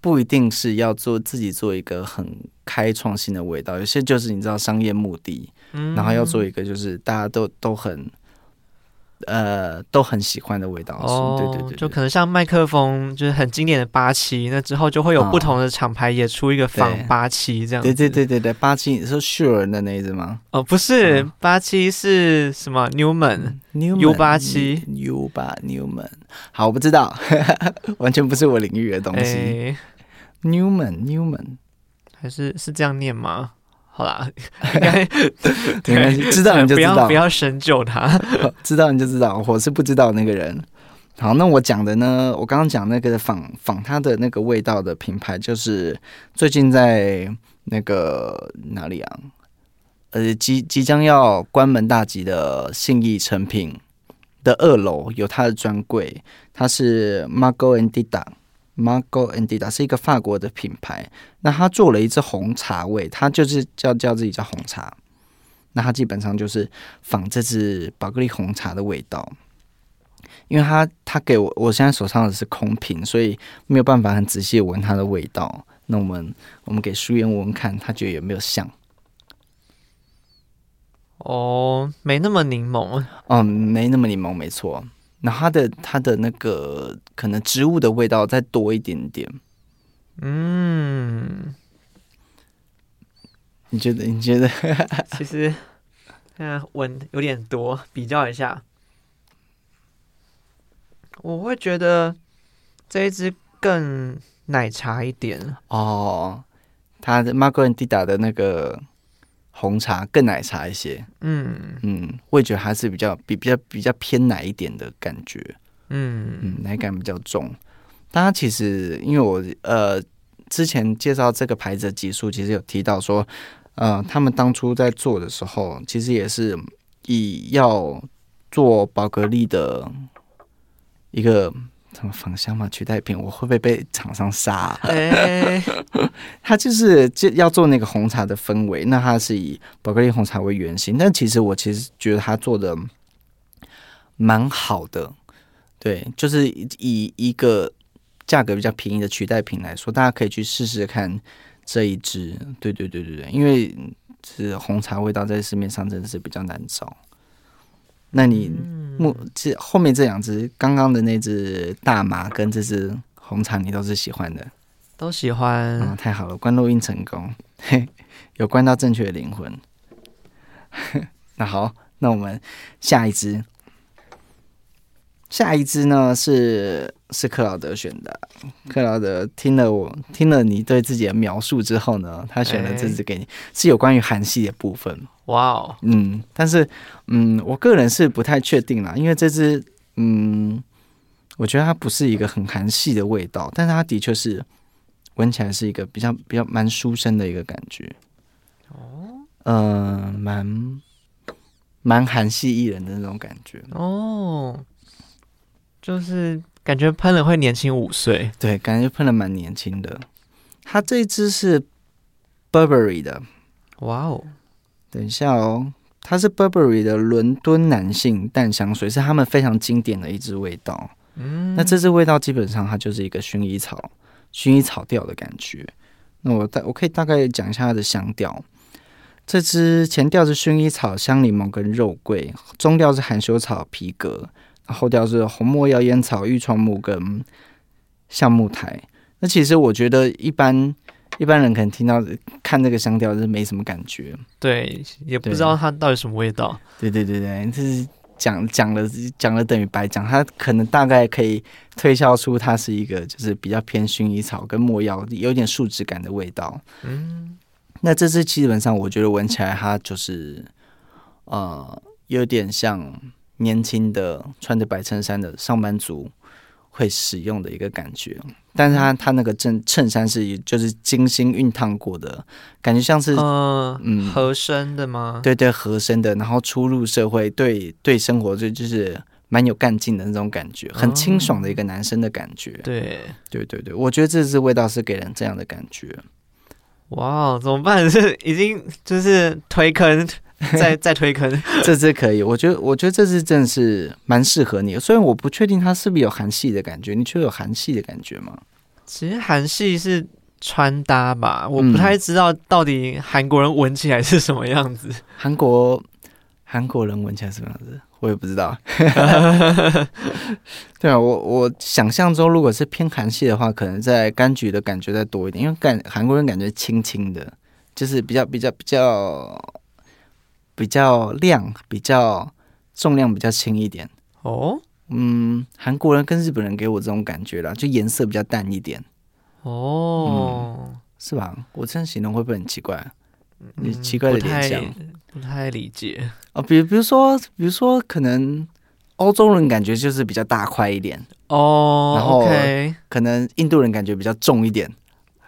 不一定是要做自己做一个很开创性的味道，有些就是你知道商业目的，嗯，然后要做一个就是大家都都很。呃，都很喜欢的味道。哦，对对对，对，就可能像麦克风，就是很经典的八七，那之后就会有不同的厂牌也出一个仿八七这样。对对对对对，八七是 Shure 的那一只吗？哦，不是，八七是什么？Newman，U 八七，U 八 Newman。好，我不知道，完全不是我领域的东西。欸、Newman，Newman，还是是这样念吗？好啦，应该对，知道你就知道，不要不要深究他，知道你就知道，我是不知道那个人。好，那我讲的呢，我刚刚讲那个仿仿它的那个味道的品牌，就是最近在那个哪里啊？呃，即即将要关门大吉的信义成品的二楼有它的专柜，它是 Margot and Dida，Margot and Dida 是一个法国的品牌。那他做了一支红茶味，他就是叫叫自己叫红茶。那他基本上就是仿这支宝格丽红茶的味道，因为他他给我我现在手上的是空瓶，所以没有办法很仔细闻它的味道。那我们我们给舒言闻闻看，他觉得有没有像？哦，没那么柠檬，嗯，没那么柠檬，没错。那它的它的那个可能植物的味道再多一点点。嗯，你觉得？你觉得？其实，嗯，闻有点多，比较一下，我会觉得这一支更奶茶一点。哦，它的 Margot and Dida 的那个。红茶更奶茶一些，嗯嗯，味觉得还是比较比比较比较偏奶一点的感觉，嗯嗯，奶感比较重。但它其实因为我呃之前介绍这个牌子的集数，其实有提到说，呃，他们当初在做的时候，其实也是以要做宝格丽的一个。什么仿香嘛，取代品，我会不会被厂商杀、啊？哎、欸，他就是就要做那个红茶的氛围，那他是以宝格丽红茶为原型，但其实我其实觉得他做的蛮好的，对，就是以一个价格比较便宜的取代品来说，大家可以去试试看这一支，对对对对对，因为是红茶味道在市面上真的是比较难找。那你目这后面这两只，刚刚的那只大麻跟这只红茶，你都是喜欢的？都喜欢。嗯，太好了，关录音成功，嘿，有关到正确的灵魂。那好，那我们下一支。下一支呢是是克劳德选的，克劳德听了我听了你对自己的描述之后呢，他选了这支给你，欸、是有关于韩系的部分。哇哦，嗯，但是嗯，我个人是不太确定啦，因为这支嗯，我觉得它不是一个很韩系的味道，但是它的确是闻起来是一个比较比较蛮书生的一个感觉。哦，嗯，蛮蛮韩系艺人的那种感觉。哦。就是感觉喷了会年轻五岁，对，感觉喷了蛮年轻的。它这一支是 Burberry 的，哇哦！等一下哦，它是 Burberry 的伦敦男性淡香水，是他们非常经典的一支味道。嗯，那这支味道基本上它就是一个薰衣草、薰衣草调的感觉。那我大我可以大概讲一下它的香调。这支前调是薰衣草、香柠檬跟肉桂，中调是含羞草、皮革。后调是红没药烟草、玉创木跟橡木苔。那其实我觉得一般一般人可能听到看这个香调是没什么感觉，对，也不知道它到底什么味道。对对对对，这是讲讲了讲了等于白讲，它可能大概可以推敲出它是一个就是比较偏薰衣草跟没药，有点树脂感的味道。嗯，那这支基本上我觉得闻起来它就是呃有点像。年轻的穿着白衬衫的上班族会使用的一个感觉，但是他他那个衬衬衫是就是精心熨烫过的，感觉像是嗯嗯合身的吗？对对合身的，然后初入社会，对对生活就就是蛮有干劲的那种感觉，很清爽的一个男生的感觉。嗯、对对对对，我觉得这支味道是给人这样的感觉。哇，怎么办？是 已经就是推坑。再再推坑，这次可以，我觉得我觉得这次真的是蛮适合你的。虽然我不确定它是不是有韩系的感觉，你觉得有韩系的感觉吗？其实韩系是穿搭吧，我不太知道到底韩国人闻起来是什么样子。韩国韩国人闻起来什么样子，我也不知道。对啊，我我想象中如果是偏韩系的话，可能在柑橘的感觉再多一点，因为感韩国人感觉轻轻的，就是比较比较比较。比较亮，比较重量比较轻一点哦。嗯，韩国人跟日本人给我这种感觉啦，就颜色比较淡一点哦、嗯，是吧？我这样形容会不会很奇怪？你奇怪的联想、嗯不，太理解哦。比如比如说，比如说，可能欧洲人感觉就是比较大块一点哦，然后可能印度人感觉比较重一点，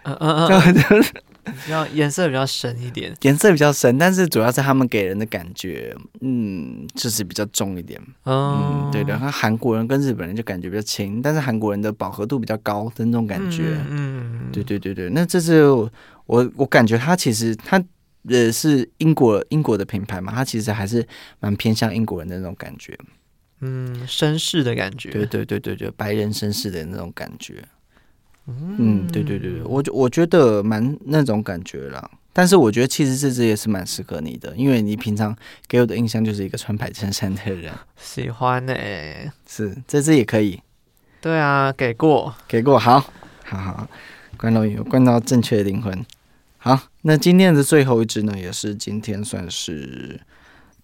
嗯嗯嗯，就是比较颜色比较深一点，颜色比较深，但是主要是他们给人的感觉，嗯，就是比较重一点。哦、嗯，对的。然后韩国人跟日本人就感觉比较轻，但是韩国人的饱和度比较高的那种感觉。嗯，嗯对对对对。那这是我我感觉他其实他呃是英国英国的品牌嘛，他其实还是蛮偏向英国人的那种感觉。嗯，绅士的感觉。对对对对对，白人绅士的那种感觉。嗯，对对对，我我觉得蛮那种感觉啦。但是我觉得其实这支也是蛮适合你的，因为你平常给我的印象就是一个穿白衬衫的人。喜欢呢、欸，是这支也可以。对啊，给过，给过，好，好好，关到有关到正确的灵魂。好，那今天的最后一支呢，也是今天算是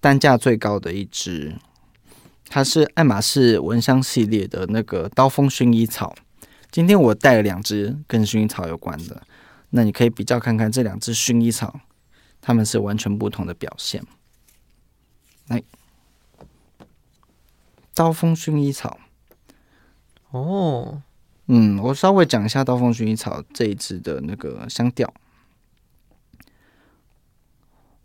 单价最高的一支，它是爱马仕蚊香系列的那个刀锋薰衣草。今天我带了两只跟薰衣草有关的，那你可以比较看看这两只薰衣草，它们是完全不同的表现。来，刀锋薰衣草。哦，嗯，我稍微讲一下刀锋薰衣草这一支的那个香调。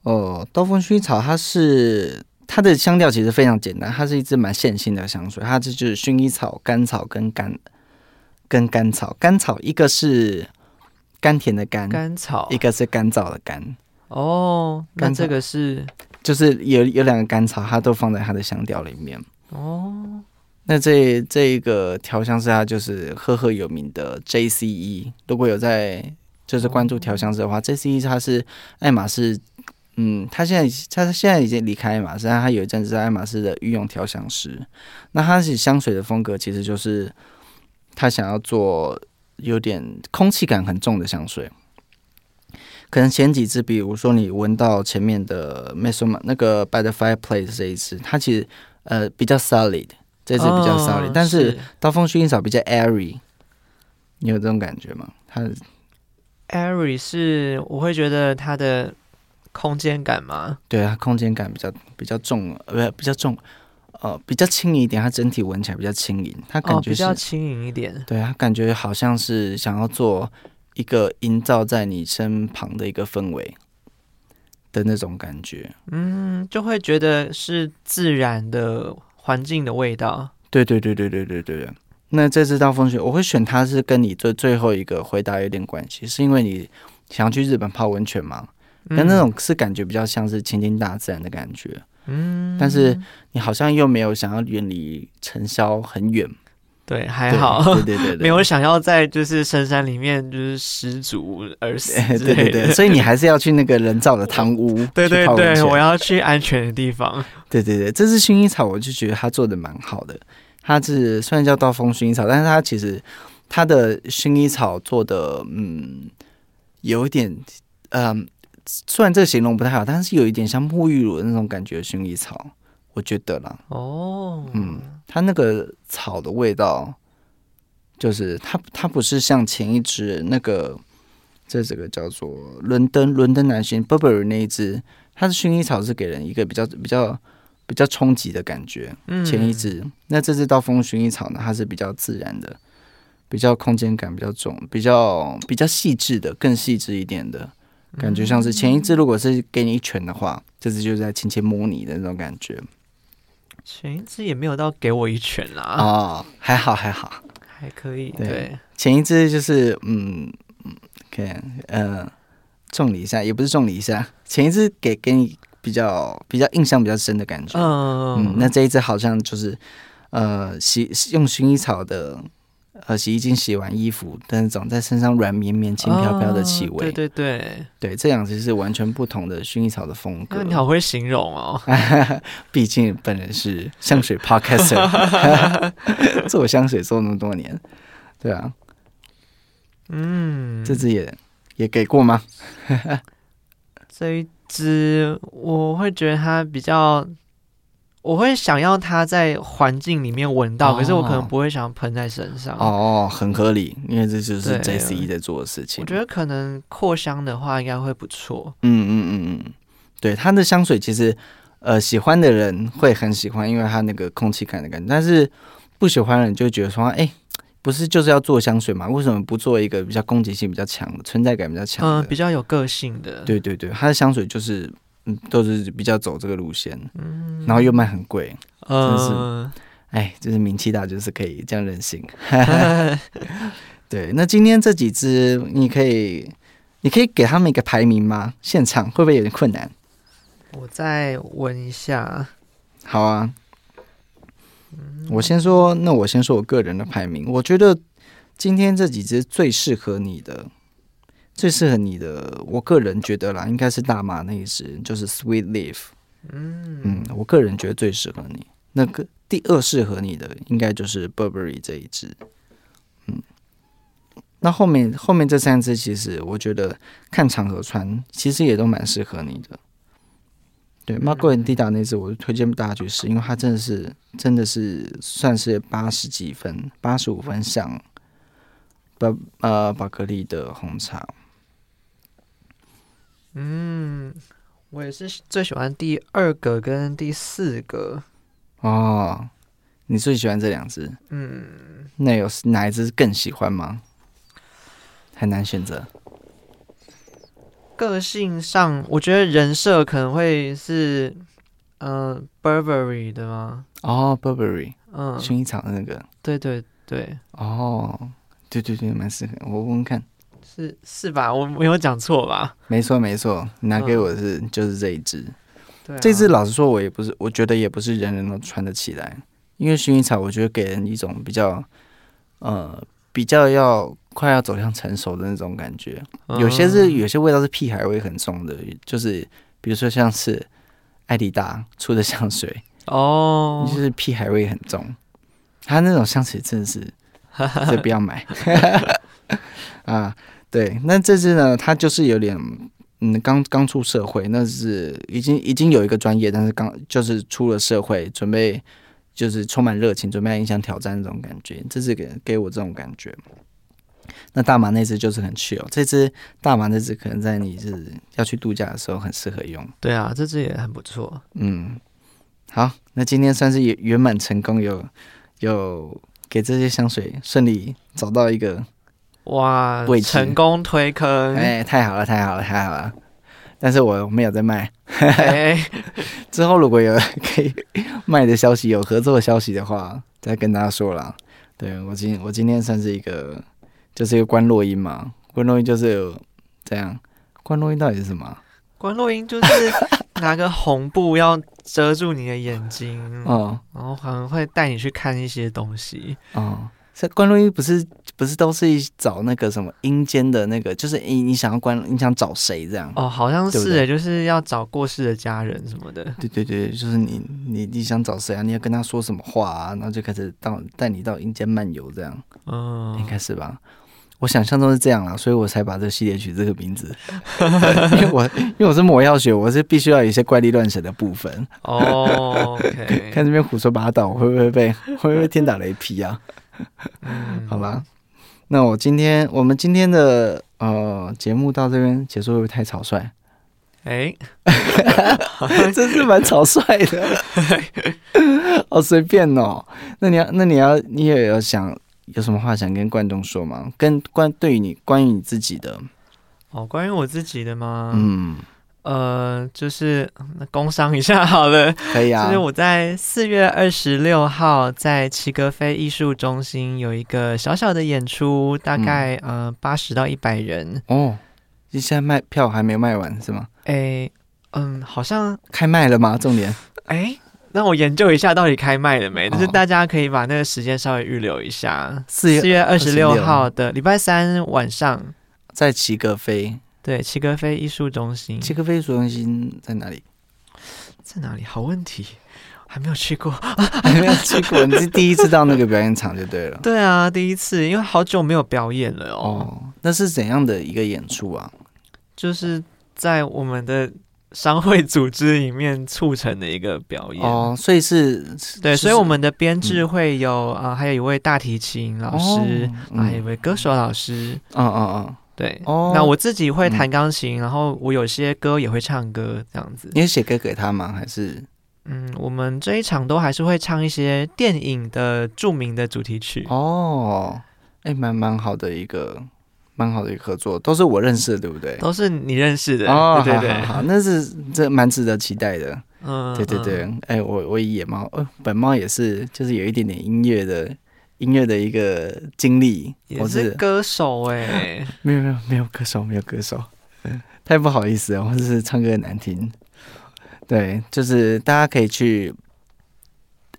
哦，刀锋薰衣草它是它的香调其实非常简单，它是一支蛮线性的香水，它这就是薰衣草、甘草跟甘。跟甘草，甘草一个是甘甜的甘，甘草一个是干燥的干。哦，那这个是就是有有两个甘草，它都放在它的香调里面。哦，那这这一个调香师，他就是赫赫有名的 JCE。如果有在就是关注调香师的话，哦，JCE 他是爱马仕，嗯，他现在他现在已经离开爱马仕，但他有一阵子在爱马仕的御用调香师。那他是香水的风格，其实就是。他想要做有点空气感很重的香水，可能前几支，比如说你闻到前面的那个 By the Fireplace 这一支，它其实呃比较 solid，这支比较 solid，、哦、但是刀锋薰衣草比较 airy，你有这种感觉吗？它 airy 是我会觉得它的空间感吗？对啊，空间感比较比较重，呃，比较重。呃，比较轻盈一点，它整体闻起来比较轻盈，它感觉、哦、比较轻盈一点。对，啊感觉好像是想要做一个营造在你身旁的一个氛围的那种感觉。嗯，就会觉得是自然的环境的味道。对对对对对对对。那这次到风雪，我会选它是跟你最最后一个回答有点关系，是因为你想要去日本泡温泉嘛？那、嗯、那种是感觉比较像是亲近大自然的感觉。嗯，但是你好像又没有想要远离尘嚣很远，对，还好，对对对，对，没有想要在就是深山里面就是失足而死，对对对，所以你还是要去那个人造的汤屋，对对对，我要去安全的地方，对对对，这支薰衣草我就觉得它做的蛮好的，它是虽然叫刀锋薰衣草，但是它其实它的薰衣草做的嗯有一点嗯。虽然这个形容不太好，但是有一点像沐浴乳的那种感觉，薰衣草，我觉得啦。哦，嗯，它那个草的味道，就是它它不是像前一支那个，这这个叫做伦敦伦敦男性 Burberry 那一支，它的薰衣草是给人一个比较比较比较冲击的感觉。嗯，前一支，那这支刀锋薰衣草呢，它是比较自然的，比较空间感比较重，比较比较细致的，更细致一点的。感觉像是前一只，如果是给你一拳的话，这只就是在轻轻摸你的那种感觉。前一只也没有到给我一拳啦。哦，还好还好，还可以。对，对前一只就是嗯嗯，可以嗯，重你一下，也不是重你一下。前一只给给你比较比较印象比较深的感觉。嗯嗯，那这一只好像就是呃，洗用薰衣草的。呃，洗衣精洗完衣服的那种，在身上软绵绵、轻飘飘的气味。对对对，对，这两只是完全不同的薰衣草的风格。那你好会形容哦，毕竟本人是香水 podcaster，做香水做那么多年，对啊。嗯，这支也也给过吗？这一支我会觉得它比较。我会想要它在环境里面闻到，哦，可是我可能不会想要喷在身上。哦，很合理，因为这就是 JCE 在做的事情。我觉得可能扩香的话，应该会不错。嗯嗯嗯嗯，对，它的香水其实，呃喜欢的人会很喜欢，因为它那个空气感的感觉，但是不喜欢的人就觉得说，哎、欸，不是就是要做香水嘛？为什么不做一个比较攻击性比较强的、存在感比较强的、嗯，比较有个性的？对对对，它的香水就是嗯，都是比较走这个路线，嗯，然后又卖很贵，嗯，真是，哎，就是名气大，就是可以这样任性。对，那今天这几只，你可以，你可以给他们一个排名吗？现场会不会有点困难？我再问一下。好啊，我先说，那我先说我个人的排名。我觉得今天这几只最适合你的，最适合你的，我个人觉得啦，应该是大麻那一支，就是 Sweet Leaf。嗯嗯，我个人觉得最适合你。那个第二适合你的，应该就是 Burberry 这一支。嗯。那后面后面这三支，其实我觉得看场合穿，其实也都蛮适合你的。对 and Dida 那支，我就推荐大家去试，因为它真的是真的是算是八十几分，八十五分像巴呃宝格丽的红茶。嗯，我也是最喜欢第二个跟第四个。哦，你最喜欢这两只？嗯，那有哪一只更喜欢吗？很难选择。个性上，我觉得人设可能会是，嗯、呃、Burberry 的吗？哦，Burberry，嗯，薰衣草的那个。对对对。哦，对对对，蛮适合。我问问看，是是吧？我没有讲错吧？没错没错，你拿给我的是、嗯、就是这一支。对、啊，这支老实说，我也不是，我觉得也不是人人都穿得起来，因为薰衣草，我觉得给人一种比较，呃。比较要快要走向成熟的那种感觉，有些是有些味道是屁孩味很重的，就是比如说像是艾迪达出的香水哦，就是屁孩味很重，它那种香水真的是，所以不要买 啊。对，那这只呢，它就是有点嗯，刚刚出社会，那是已经已经有一个专业，但是刚就是出了社会准备。就是充满热情，准备要影响挑战这种感觉，这是给给我这种感觉。那大麻那只就是很 chill，这只大麻那只可能在你是要去度假的时候很适合用。对啊，这只也很不错。嗯，好，那今天算是圆圆满成功，有有给这些香水顺利找到一个哇，成功推坑，哎，太好了，太好了，太好了。但是我没有在卖，之后如果有可以卖的消息，有合作的消息的话，再跟大家说啦。对，我今我今天算是一个，就是一个关洛音嘛，关洛音就是有这样，关洛音到底是什么？关洛音就是拿个红布要遮住你的眼睛，嗯，然后可能会带你去看一些东西，哦。这观落阴不是不是都是找那个什么阴间的那个，就是你你想要关你想找谁这样？哦，好像是诶，就是要找过世的家人什么的。对对对，就是你你你想找谁啊？你要跟他说什么话啊？然后就开始到带你到阴间漫游这样。嗯，应该是吧？我想象中是这样啦，所以我才把这个系列取这个名字。因为我因为我是魔药学，我是必须要有一些怪力乱神的部分。哦 看这边胡说八道，会不会被会不会天打雷劈啊？嗯，好吧，那我今天我们今天的呃节目到这边结束，会不会太草率？哎、欸，真是蛮草率的，好随便哦。那你要，那你要，你也有想有什么话想跟观众说吗？跟关对于你关于你自己的哦，关于我自己的吗？嗯。呃，就是工商一下好了，可以啊。就是我在四月二十六号在齐格飞艺术中心有一个小小的演出，大概、嗯、呃八十到一百人哦。你现在卖票还没卖完是吗？哎，嗯，好像 开卖了吗？重点哎，那我研究一下到底开卖了没？就、哦、是大家可以把那个时间稍微预留一下，四月四月二十六号的礼拜三晚上在齐格飞。对，齐格飞艺术中心。齐格飞艺术中心在哪里？在哪里？好问题，还没有去过，还没有去过。你是第一次到那个表演场就对了。对啊，第一次，因为好久没有表演了哦。哦，那是怎样的一个演出啊？就是在我们的商会组织里面促成的一个表演哦，所以是，对，所以我们的编制会有啊、嗯呃，还有一位大提琴老师，哦嗯、还有一位歌手老师。嗯嗯嗯。对，哦，那我自己会弹钢琴，嗯，然后我有些歌也会唱歌，这样子。你有写歌给他吗？还是嗯，我们这一场都还是会唱一些电影的著名的主题曲哦。哎，蛮蛮好的一个，蛮好的一个合作，都是我认识的，对不对？都是你认识的哦。对对对，好，好，好，那是这蛮值得期待的。嗯，对对对。哎，我我野猫，呃，本猫也是，就是有一点点音乐的音乐的一个经历。我是歌手 哎，没有没有没有歌手，没有歌手，太不好意思了，我只是唱歌难听。对，就是大家可以去，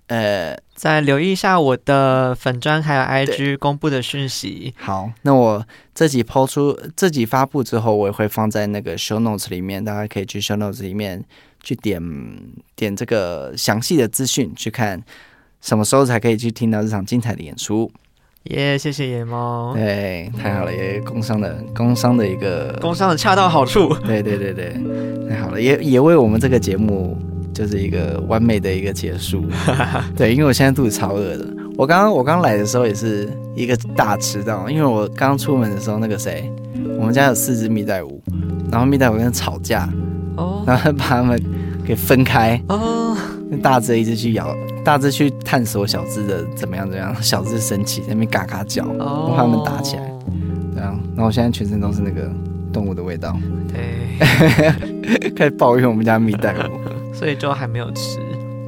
呃，再留意一下我的粉砖还有 IG 公布的讯息。好，那我自己抛出，自己发布之后，我也会放在那个 show notes 里面，大家可以去 show notes 里面去点点这个详细的资讯，去看什么时候才可以去听到这场精彩的演出。耶，yeah, 谢谢野猫。对，太好了，也工商的工商的一个工商的恰到好处。对对对对，太好了，也也为我们这个节目就是一个完美的一个结束。对，因为我现在肚子超饿的。我刚刚我刚来的时候也是一个大迟到，因为我刚出门的时候，那个谁，我们家有四只蜜袋鼯，然后蜜袋鼯跟他吵架，哦，然后把它们给分开，哦。大只一直去咬，大只去探索小只的怎么样怎么样，小只生气在那边嘎嘎叫，我怕他们打起来，对啊，然后我现在全身都是那个动物的味道，对，开始抱怨我们家蜜袋鼯，所以就还没有吃，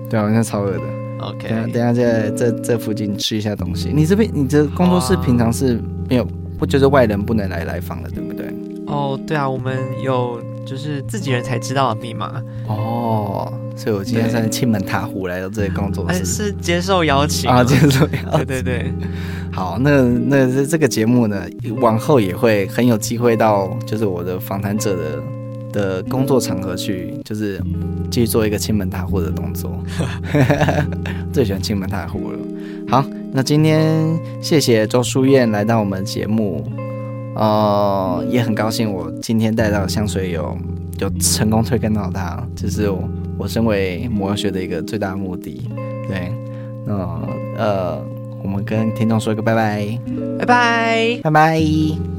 对啊，我现在超饿的，OK，等下等下在这这附近吃一下东西。你这边你这工作室平常是没有，不就是外人不能来来访的，对不对？哦，对啊，我们有就是自己人才知道的密码哦。所以，我今天算是亲门踏户来到这里工作室，是接受邀请啊，接受邀请。对对对，好，那那这这个节目呢，往后也会很有机会到，就是我的访谈者的的工作场合去，就是继续做一个亲门踏户的动作。最喜欢亲门踏户了。好，那今天谢谢周书燕来到我们节目，呃，也很高兴我今天带到的香水有有成功推荐到他，就是我。我身为魔药学的一个最大的目的，对，那呃，我们跟听众说一个拜拜，拜拜，拜拜。